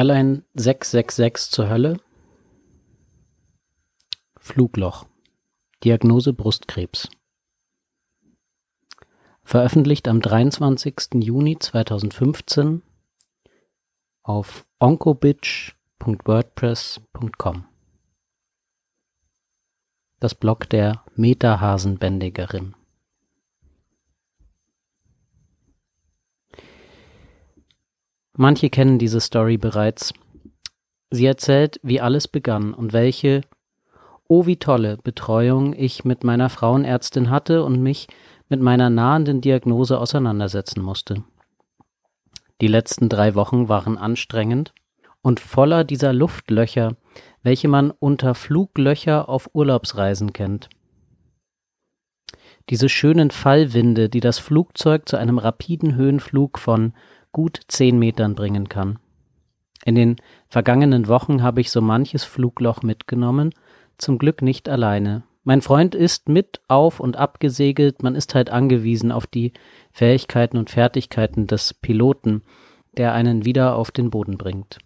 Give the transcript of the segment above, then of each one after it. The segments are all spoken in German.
Airline 666 zur Hölle. Flugloch. Diagnose Brustkrebs. Veröffentlicht am 23. Juni 2015 auf onkobitch.wordpress.com. Das Blog der Metahasenbändigerin. Manche kennen diese Story bereits. Sie erzählt, wie alles begann und welche, oh wie tolle, Betreuung ich mit meiner Frauenärztin hatte und mich mit meiner nahenden Diagnose auseinandersetzen musste. Die letzten drei Wochen waren anstrengend und voller dieser Luftlöcher, welche man unter Fluglöcher auf Urlaubsreisen kennt. Diese schönen Fallwinde, die das Flugzeug zu einem rapiden Höhenflug von gut zehn Metern bringen kann. In den vergangenen Wochen habe ich so manches Flugloch mitgenommen, zum Glück nicht alleine. Mein Freund ist mit auf und abgesegelt, man ist halt angewiesen auf die Fähigkeiten und Fertigkeiten des Piloten, der einen wieder auf den Boden bringt.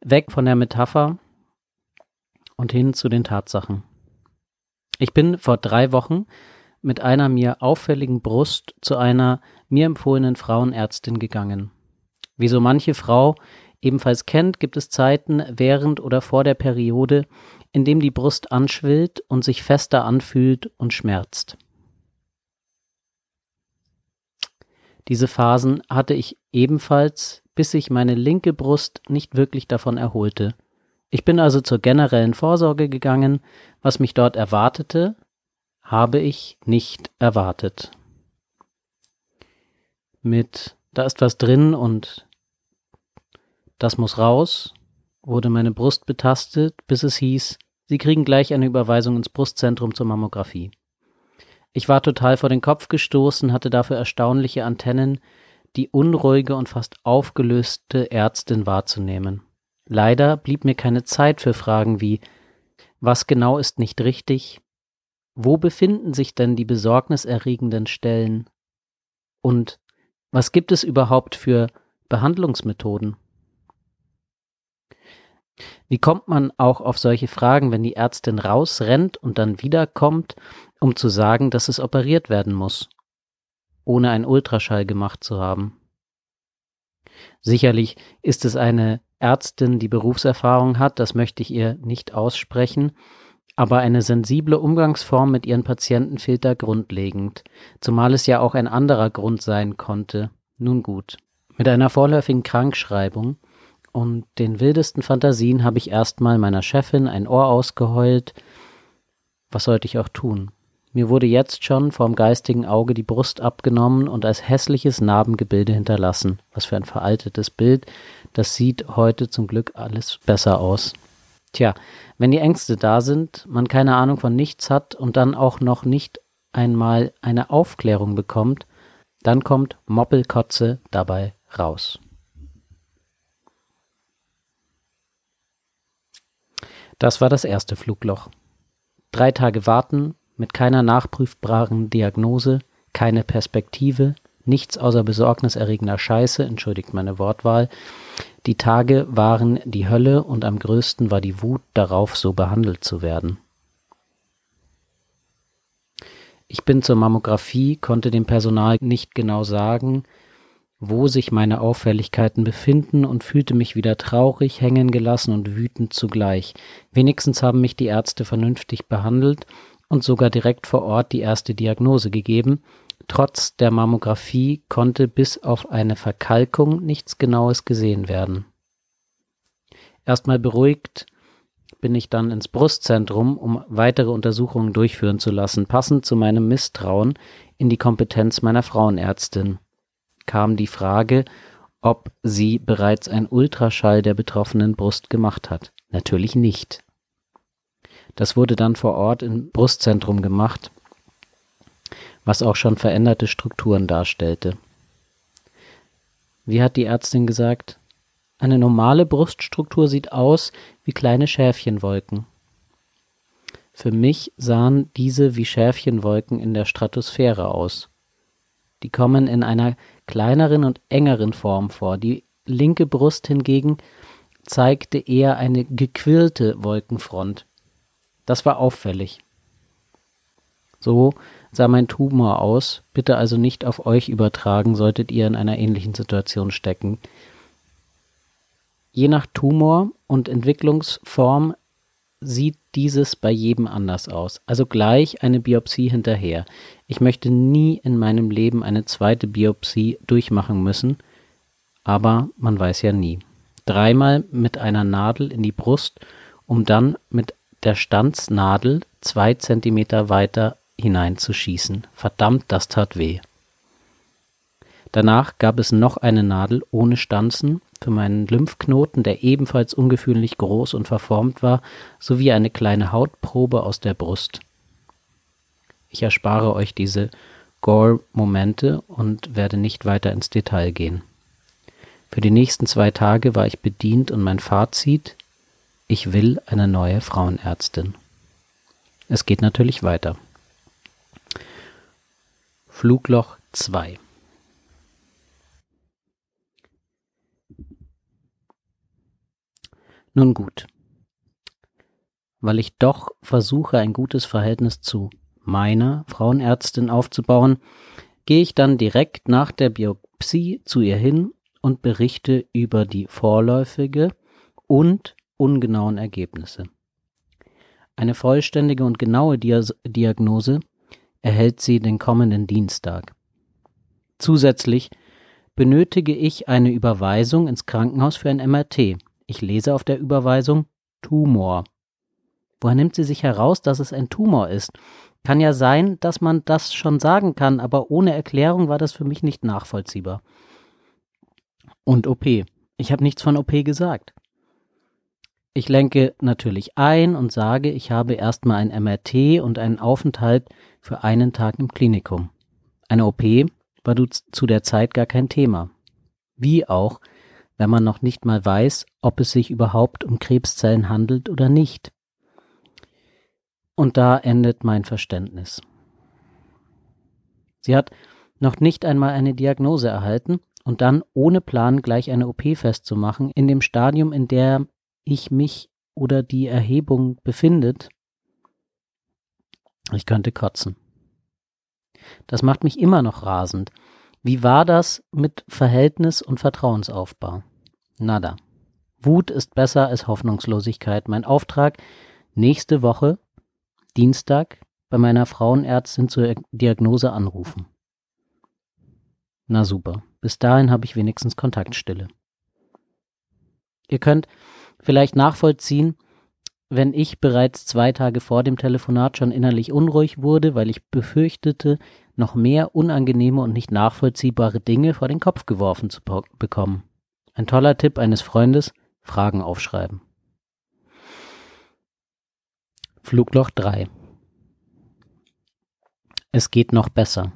Weg von der Metapher und hin zu den Tatsachen. Ich bin vor drei Wochen mit einer mir auffälligen Brust zu einer mir empfohlenen Frauenärztin gegangen. Wie so manche Frau ebenfalls kennt, gibt es Zeiten während oder vor der Periode, in dem die Brust anschwillt und sich fester anfühlt und schmerzt. Diese Phasen hatte ich ebenfalls, bis sich meine linke Brust nicht wirklich davon erholte. Ich bin also zur generellen Vorsorge gegangen, was mich dort erwartete, habe ich nicht erwartet. Mit da ist was drin und das muss raus, wurde meine Brust betastet, bis es hieß, Sie kriegen gleich eine Überweisung ins Brustzentrum zur Mammographie. Ich war total vor den Kopf gestoßen, hatte dafür erstaunliche Antennen, die unruhige und fast aufgelöste Ärztin wahrzunehmen. Leider blieb mir keine Zeit für Fragen wie was genau ist nicht richtig, wo befinden sich denn die besorgniserregenden Stellen? Und was gibt es überhaupt für Behandlungsmethoden? Wie kommt man auch auf solche Fragen, wenn die Ärztin rausrennt und dann wiederkommt, um zu sagen, dass es operiert werden muss, ohne einen Ultraschall gemacht zu haben? Sicherlich ist es eine Ärztin, die Berufserfahrung hat, das möchte ich ihr nicht aussprechen, aber eine sensible Umgangsform mit ihren Patienten fehlt da grundlegend, zumal es ja auch ein anderer Grund sein konnte. Nun gut. Mit einer vorläufigen Krankschreibung und den wildesten Fantasien habe ich erstmal meiner Chefin ein Ohr ausgeheult. Was sollte ich auch tun? Mir wurde jetzt schon vorm geistigen Auge die Brust abgenommen und als hässliches Narbengebilde hinterlassen. Was für ein veraltetes Bild. Das sieht heute zum Glück alles besser aus. Tja, wenn die Ängste da sind, man keine Ahnung von nichts hat und dann auch noch nicht einmal eine Aufklärung bekommt, dann kommt Moppelkotze dabei raus. Das war das erste Flugloch. Drei Tage warten, mit keiner nachprüfbaren Diagnose, keine Perspektive, nichts außer besorgniserregender Scheiße, entschuldigt meine Wortwahl, die Tage waren die Hölle und am größten war die Wut darauf, so behandelt zu werden. Ich bin zur Mammographie, konnte dem Personal nicht genau sagen, wo sich meine Auffälligkeiten befinden und fühlte mich wieder traurig, hängen gelassen und wütend zugleich. Wenigstens haben mich die Ärzte vernünftig behandelt und sogar direkt vor Ort die erste Diagnose gegeben, Trotz der Mammographie konnte bis auf eine Verkalkung nichts Genaues gesehen werden. Erstmal beruhigt bin ich dann ins Brustzentrum, um weitere Untersuchungen durchführen zu lassen. Passend zu meinem Misstrauen in die Kompetenz meiner Frauenärztin kam die Frage, ob sie bereits ein Ultraschall der betroffenen Brust gemacht hat. Natürlich nicht. Das wurde dann vor Ort im Brustzentrum gemacht was auch schon veränderte Strukturen darstellte. Wie hat die Ärztin gesagt? Eine normale Bruststruktur sieht aus wie kleine Schäfchenwolken. Für mich sahen diese wie Schäfchenwolken in der Stratosphäre aus. Die kommen in einer kleineren und engeren Form vor. Die linke Brust hingegen zeigte eher eine gequirlte Wolkenfront. Das war auffällig. So sah mein Tumor aus, bitte also nicht auf euch übertragen, solltet ihr in einer ähnlichen Situation stecken. Je nach Tumor und Entwicklungsform sieht dieses bei jedem anders aus. Also gleich eine Biopsie hinterher. Ich möchte nie in meinem Leben eine zweite Biopsie durchmachen müssen, aber man weiß ja nie. Dreimal mit einer Nadel in die Brust, um dann mit der Stanznadel zwei Zentimeter weiter hineinzuschießen. Verdammt, das tat weh. Danach gab es noch eine Nadel ohne Stanzen für meinen Lymphknoten, der ebenfalls ungewöhnlich groß und verformt war, sowie eine kleine Hautprobe aus der Brust. Ich erspare euch diese Gore-Momente und werde nicht weiter ins Detail gehen. Für die nächsten zwei Tage war ich bedient und mein Fazit, ich will eine neue Frauenärztin. Es geht natürlich weiter. Flugloch 2 Nun gut. Weil ich doch versuche, ein gutes Verhältnis zu meiner Frauenärztin aufzubauen, gehe ich dann direkt nach der Biopsie zu ihr hin und berichte über die vorläufige und ungenauen Ergebnisse. Eine vollständige und genaue Diagnose erhält sie den kommenden Dienstag. Zusätzlich benötige ich eine Überweisung ins Krankenhaus für ein MRT. Ich lese auf der Überweisung Tumor. Woher nimmt sie sich heraus, dass es ein Tumor ist? Kann ja sein, dass man das schon sagen kann, aber ohne Erklärung war das für mich nicht nachvollziehbar. Und OP. Ich habe nichts von OP gesagt. Ich lenke natürlich ein und sage, ich habe erstmal ein MRT und einen Aufenthalt für einen Tag im Klinikum. Eine OP war zu der Zeit gar kein Thema. Wie auch, wenn man noch nicht mal weiß, ob es sich überhaupt um Krebszellen handelt oder nicht. Und da endet mein Verständnis. Sie hat noch nicht einmal eine Diagnose erhalten und dann ohne Plan gleich eine OP festzumachen, in dem Stadium, in der ich mich oder die Erhebung befindet, ich könnte kotzen. Das macht mich immer noch rasend. Wie war das mit Verhältnis und Vertrauensaufbau? Nada. Wut ist besser als Hoffnungslosigkeit. Mein Auftrag nächste Woche, Dienstag, bei meiner Frauenärztin zur Diagnose anrufen. Na super. Bis dahin habe ich wenigstens Kontaktstille. Ihr könnt vielleicht nachvollziehen, wenn ich bereits zwei Tage vor dem Telefonat schon innerlich unruhig wurde, weil ich befürchtete, noch mehr unangenehme und nicht nachvollziehbare Dinge vor den Kopf geworfen zu bekommen. Ein toller Tipp eines Freundes, Fragen aufschreiben. Flugloch 3 Es geht noch besser.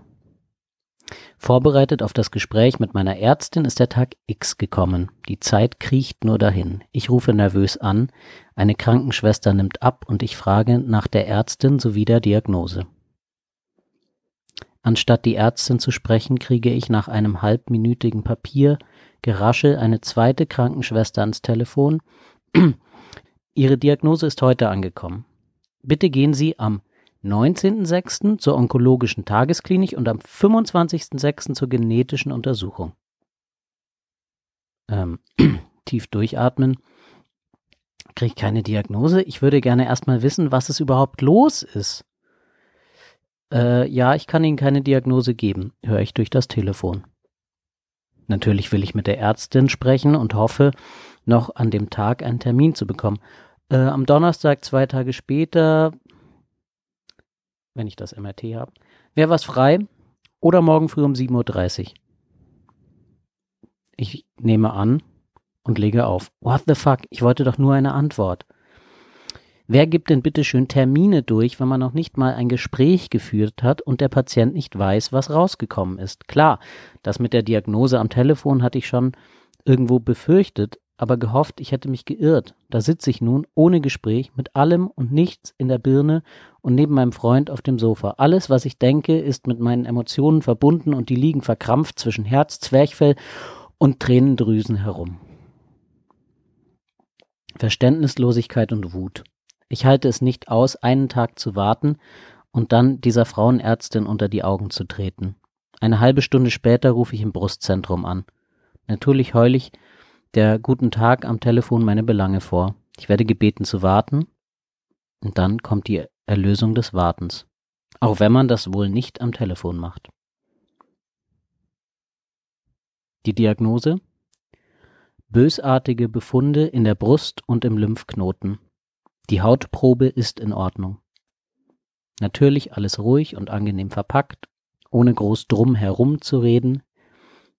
Vorbereitet auf das Gespräch mit meiner Ärztin ist der Tag X gekommen. Die Zeit kriecht nur dahin. Ich rufe nervös an, eine Krankenschwester nimmt ab und ich frage nach der Ärztin sowie der Diagnose. Anstatt die Ärztin zu sprechen, kriege ich nach einem halbminütigen Papiergeraschel eine zweite Krankenschwester ans Telefon. Ihre Diagnose ist heute angekommen. Bitte gehen Sie am 19.06. zur onkologischen Tagesklinik und am 25.06. zur genetischen Untersuchung. Ähm, tief durchatmen. Kriege ich keine Diagnose? Ich würde gerne erstmal wissen, was es überhaupt los ist. Äh, ja, ich kann Ihnen keine Diagnose geben, höre ich durch das Telefon. Natürlich will ich mit der Ärztin sprechen und hoffe, noch an dem Tag einen Termin zu bekommen. Äh, am Donnerstag, zwei Tage später, wenn ich das MRT habe. Wäre was frei oder morgen früh um 7.30 Uhr? Ich nehme an und lege auf. What the fuck? Ich wollte doch nur eine Antwort. Wer gibt denn bitte schön Termine durch, wenn man noch nicht mal ein Gespräch geführt hat und der Patient nicht weiß, was rausgekommen ist? Klar, das mit der Diagnose am Telefon hatte ich schon irgendwo befürchtet, aber gehofft, ich hätte mich geirrt. Da sitze ich nun, ohne Gespräch, mit allem und nichts in der Birne und neben meinem Freund auf dem Sofa. Alles, was ich denke, ist mit meinen Emotionen verbunden und die liegen verkrampft zwischen Herz, Zwerchfell und Tränendrüsen herum. Verständnislosigkeit und Wut. Ich halte es nicht aus, einen Tag zu warten und dann dieser Frauenärztin unter die Augen zu treten. Eine halbe Stunde später rufe ich im Brustzentrum an. Natürlich heul ich der Guten Tag am Telefon meine Belange vor. Ich werde gebeten zu warten und dann kommt die Erlösung des Wartens. Auch wenn man das wohl nicht am Telefon macht. Die Diagnose? Bösartige Befunde in der Brust und im Lymphknoten. Die Hautprobe ist in Ordnung. Natürlich alles ruhig und angenehm verpackt, ohne groß drum herum zu reden,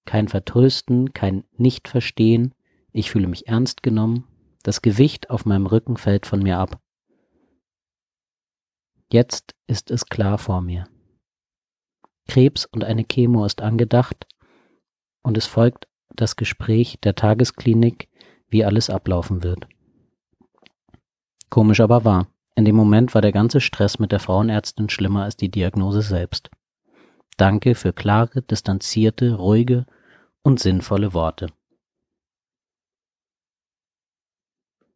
kein Vertrösten, kein Nichtverstehen, ich fühle mich ernst genommen, das Gewicht auf meinem Rücken fällt von mir ab. Jetzt ist es klar vor mir. Krebs und eine Chemo ist angedacht und es folgt das Gespräch der Tagesklinik, wie alles ablaufen wird. Komisch aber wahr. In dem Moment war der ganze Stress mit der Frauenärztin schlimmer als die Diagnose selbst. Danke für klare, distanzierte, ruhige und sinnvolle Worte.